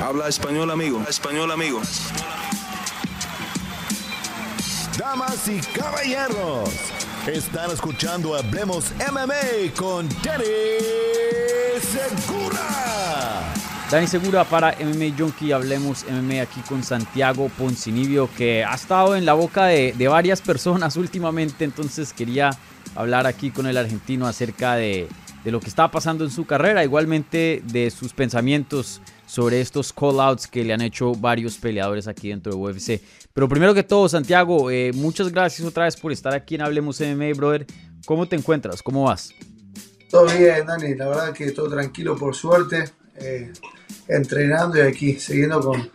Habla español, amigo. Español, amigo. Damas y caballeros, están escuchando Hablemos MMA con Danny Segura. Dani Segura para MMA Junkie, hablemos MMA aquí con Santiago Poncinibio, que ha estado en la boca de, de varias personas últimamente, entonces quería hablar aquí con el argentino acerca de, de lo que está pasando en su carrera, igualmente de sus pensamientos sobre estos call-outs que le han hecho varios peleadores aquí dentro de UFC. Pero primero que todo, Santiago, eh, muchas gracias otra vez por estar aquí en Hablemos MMA, brother. ¿Cómo te encuentras? ¿Cómo vas? Todo bien, Dani. La verdad que todo tranquilo, por suerte. Eh, entrenando y aquí, siguiendo con,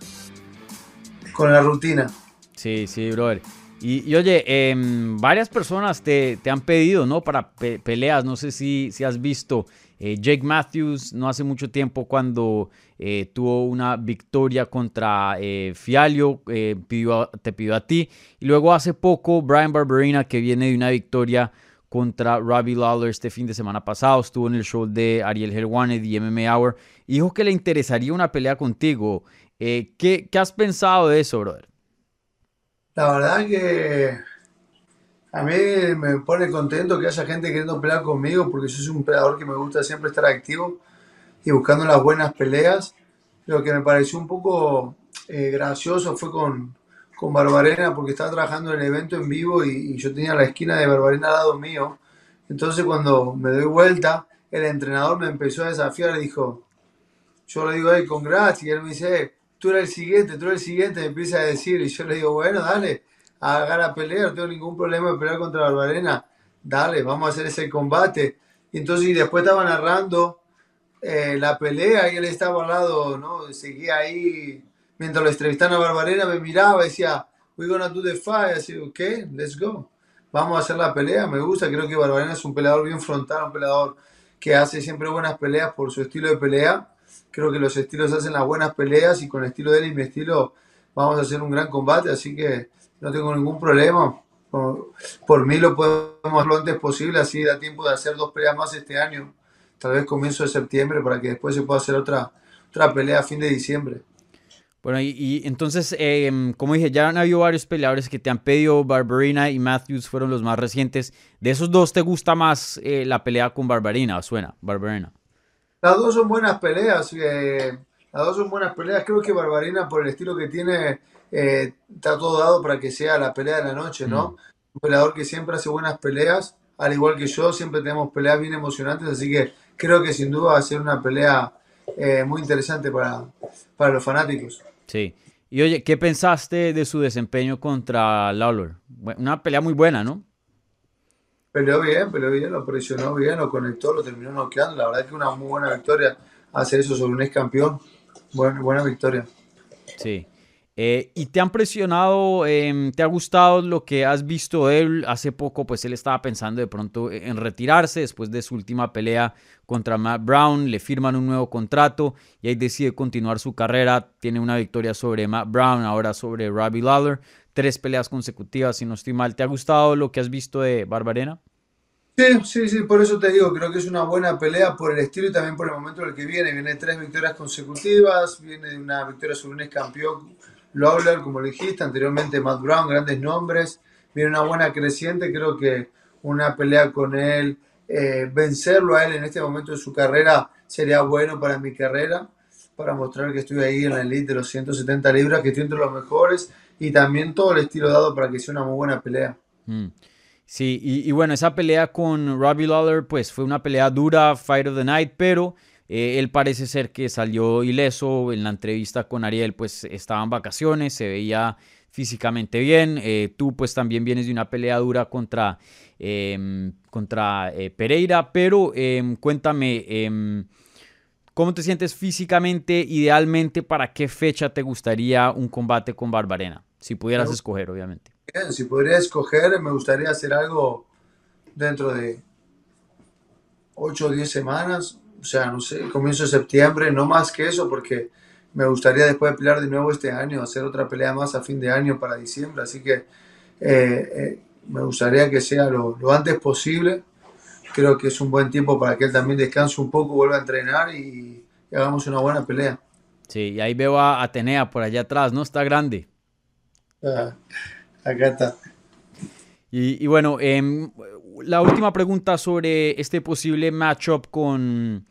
con la rutina. Sí, sí, brother. Y, oye, em, varias personas te, te, han pedido, ¿no? Para peleas, no sé si, si has visto eh, Jake Matthews no hace mucho tiempo cuando eh, tuvo una victoria contra eh, Fialio, te pidió a ti. Y luego hace poco Brian Barberina que viene de una victoria contra Robbie Lawler este fin de semana pasado. Estuvo en el show de Ariel Helwane de MMA Hour. dijo que le interesaría una pelea contigo. ¿qué, ¿Qué has pensado de eso, brother? La verdad que a mí me pone contento que haya gente queriendo pelear conmigo porque yo soy un peleador que me gusta siempre estar activo y buscando las buenas peleas. Lo que me pareció un poco eh, gracioso fue con, con Barbarena porque estaba trabajando en el evento en vivo y, yo tenía la esquina de Barbarena al lado mío. Entonces cuando me doy vuelta, el entrenador me empezó a desafiar y dijo, yo le digo, hey, congrats, y él me dice, tú eres el siguiente, tú eres el siguiente, me empieza a decir, y yo le digo, bueno, dale haga la pelea, no tengo ningún problema de pelear contra Barbarena, dale, vamos a hacer ese combate. Y entonces y después estaba narrando eh, la pelea y él estaba al lado, ¿no? Seguía ahí, mientras lo entrevistaban a Barbarena, me miraba y decía, we're gonna do the fight, así, ok, let's go. Vamos a hacer la pelea, me gusta, creo que Barbarena es un peleador bien frontal, un peleador que hace siempre buenas peleas por su estilo de pelea. Creo que los estilos hacen las buenas peleas y con el estilo de él y mi estilo vamos a hacer un gran combate, así que no tengo ningún problema. Por, mí lo podemos lo antes posible, así da tiempo de hacer dos peleas más este año, tal vez comienzo de septiembre, para que después se pueda hacer otra, otra pelea a fin de diciembre. Bueno, y, entonces, em, como dije, ya han habido varios peleadores que te han pedido, Barbarina y Matthews fueron los más recientes. ¿De esos dos te gusta más eh, la pelea con Barbarina? ¿Suena, Barbarina? Las dos son buenas peleas, eh, las dos son buenas peleas. Creo que Barbarina, por el estilo que tiene, eh, está todo dado para que sea la pelea de la noche, ¿no? Mm. Un peleador que siempre hace buenas peleas, al igual que yo, siempre tenemos peleas bien emocionantes, así que creo que sin duda va a ser una pelea eh, muy interesante para, para los fanáticos. Sí. Y oye, ¿qué pensaste de su desempeño contra Lawler? Una pelea muy buena, ¿no? Peleó bien, peleó bien, lo presionó bien, lo conectó, lo terminó noqueando. La verdad es que una muy buena victoria hacer eso sobre un ex campeón. Buena, buena victoria. Sí. Eh, ¿Y te han presionado, em, te ha gustado lo que has visto de él? Hace poco, pues él estaba pensando de pronto en retirarse después de su última pelea contra Matt Brown, le firman un nuevo contrato y ahí decide continuar su carrera. Tiene una victoria sobre Matt Brown, ahora sobre Robbie Lawler, tres peleas consecutivas, si no estoy mal. ¿Te ha gustado lo que has visto de Barbarena? Sí, sí, sí, por eso te digo, creo que es una buena pelea por el estilo y también por el momento en el que viene. Viene tres victorias consecutivas, viene una victoria sobre un ex campeón Lawler, como lo dijiste, anteriormente Matt Brown, grandes nombres, viene una buena creciente, creo que una pelea con él, eh, vencerlo a él en este momento de su carrera sería bueno para mi carrera, para mostrar que estoy ahí en la elite de los 170 libras, que estoy entre los mejores y también todo el estilo dado para que sea una muy buena pelea. Mm. Sí, y, y, bueno, esa pelea con Robbie Lawler, pues fue una pelea dura, Fight of the Night, pero eh, él parece ser que salió ileso en la entrevista con Ariel, pues estaba en vacaciones, se veía físicamente bien. Eh, tú pues también vienes de una pelea dura contra, em, contra eh, Pereira, pero em, cuéntame, em, ¿cómo te sientes físicamente? Idealmente, ¿para qué fecha te gustaría un combate con Barbarena? Si pudieras escoger, obviamente. Bien, si podría escoger, me gustaría hacer algo dentro de 8 o 10 semanas, o sea, no sé, comienzo de septiembre, no más que eso, porque me gustaría después de pelear de nuevo este año, hacer otra pelea más a fin de año para diciembre, así que eh, eh, me gustaría que sea lo, antes posible. Creo que es un buen tiempo para que él también descanse un poco, vuelva a entrenar y, hagamos una buena pelea. Sí, y ahí veo a Atenea por allá atrás, ¿no? Está grande. Ah, acá está. Y, bueno, em, la última pregunta sobre este posible matchup con,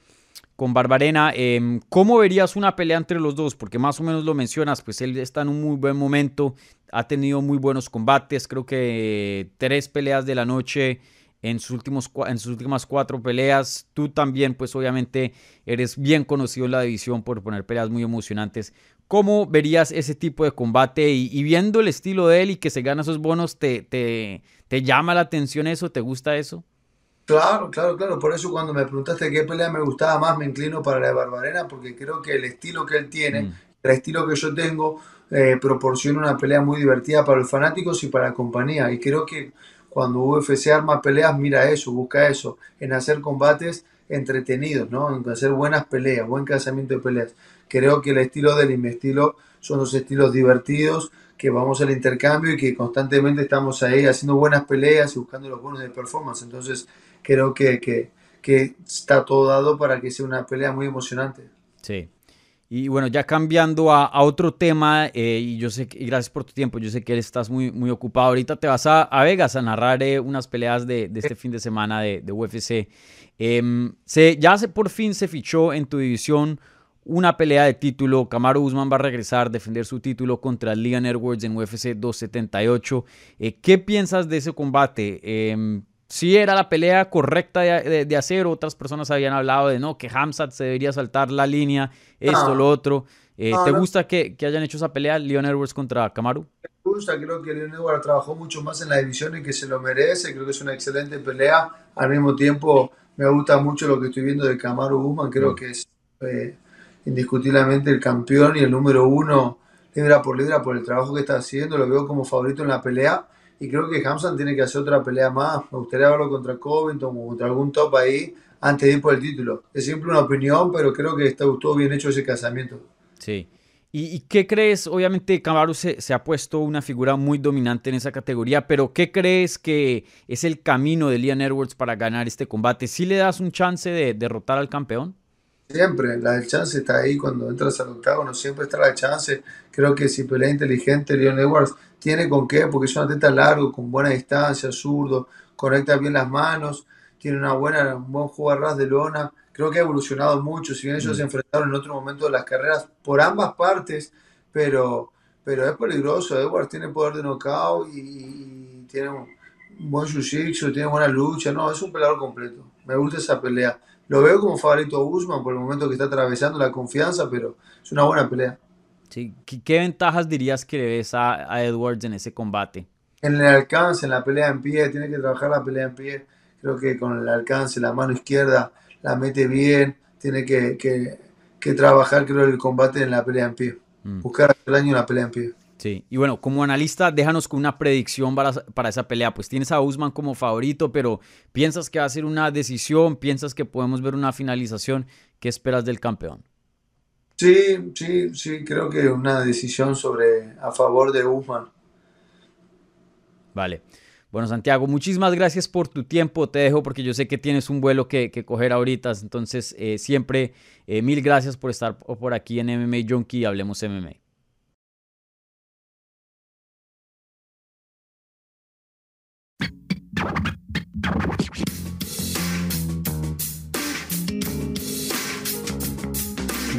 con Barbarena. Em, ¿Cómo verías una pelea entre los dos? Porque más o menos lo mencionas, pues él está en un muy buen momento, ha tenido muy buenos combates, creo que tres peleas de la noche en sus, últimos, en sus últimas cuatro peleas. Tú también, pues obviamente eres bien conocido en la división por poner peleas muy emocionantes. ¿Cómo verías ese tipo de combate? Y, viendo el estilo de él y que se gana esos bonos, ¿te, te, te llama la atención eso? ¿Te gusta eso? Claro, claro, claro. Por eso cuando me preguntaste qué pelea me gustaba más, me inclino para la de Barbarena, porque creo que el estilo que él tiene, mm. el estilo que yo tengo, eh, proporciona una pelea muy divertida para los fanáticos y para la compañía. Y creo que cuando UFC arma peleas, mira eso, busca eso, en hacer combates entretenidos, ¿no? En hacer buenas peleas, buen casamiento de peleas. Creo que el estilo del y mi estilo son los estilos divertidos, que vamos al intercambio y que constantemente estamos ahí haciendo buenas peleas y buscando los bonos de performance. Entonces, creo que, que, que está todo dado para que sea una pelea muy emocionante. Sí, y bueno, ya cambiando a, otro tema, eh, y yo sé que, gracias por tu tiempo, yo sé que estás muy, muy ocupado. Ahorita te vas a, Vegas a narrar eh, unas peleas de, este fin de semana de, UFC. Em, se, ya se, por fin se fichó en tu división una pelea de título. Camaro Usman va a regresar a defender su título contra Leon Edwards en UFC 278. Eh, ¿Qué piensas de ese combate? Si era la pelea correcta de, hacer. Otras personas habían hablado de no, que Hamzat se debería saltar la línea, esto, lo otro. Eh, ¿Te gusta que, hayan hecho esa pelea Leon Edwards contra Kamaru? Me gusta, creo que Leon Edwards trabajó mucho más en la división y que se lo merece. Creo que es una excelente pelea. Al mismo tiempo, me gusta mucho lo que estoy viendo de Kamaru Usman. Creo mm. que es eh, indiscutiblemente el campeón y el número uno libra por libra por el trabajo que está haciendo. Lo veo como favorito en la pelea y creo que Hamzat tiene que hacer otra pelea más. Me gustaría verlo contra Covington o contra algún top ahí antes de ir por el título. Es siempre una opinión, pero creo que está, estuvo bien hecho ese casamiento. Sí. ¿Y, qué crees? Obviamente Camaru se, ha puesto una figura muy dominante en esa categoría, pero ¿qué crees que es el camino de Leon Edwards para ganar este combate? ¿Sí le das un chance de derrotar al campeón? Siempre, la del chance está ahí cuando entras al octágono, siempre está la chance. Creo que si pelea inteligente, Leon Edwards tiene con qué, porque es un atleta largo, con buena distancia, zurdo, conecta bien las manos, tiene una buena, un buen juego a ras de lona. Creo que ha evolucionado mucho, si bien ellos se mm. enfrentaron en otro momento de las carreras por ambas partes, pero, pero es peligroso. Edwards tiene poder de knockout y, tiene un, buen jiu tiene buena lucha. No, es un peleador completo. Me gusta esa pelea. Lo veo como favorito a Usman por el momento que está atravesando la confianza, pero es una buena pelea. Sí. ¿Qué, ventajas dirías que le ves a, Edwards en ese combate? En el alcance, en la pelea en pie, tiene que trabajar la pelea en pie. Creo que con el alcance, la mano izquierda la mete bien, tiene que, que, trabajar, creo, el combate en la pelea en pie. Mm. Buscar el año en la pelea en pie. Sí, y bueno, como analista, déjanos con una predicción para, para, esa pelea. Pues tienes a Usman como favorito, pero ¿piensas que va a ser una decisión? ¿Piensas que podemos ver una finalización? ¿Qué esperas del campeón? Sí, sí, sí, creo que una decisión sobre a favor de Usman. Vale. Bueno, Santiago, muchísimas gracias por tu tiempo. Te dejo porque yo sé que tienes un vuelo que, coger ahorita. Entonces, eh, siempre eh, mil gracias por estar por aquí en MMA Junkie. Hablemos MMA.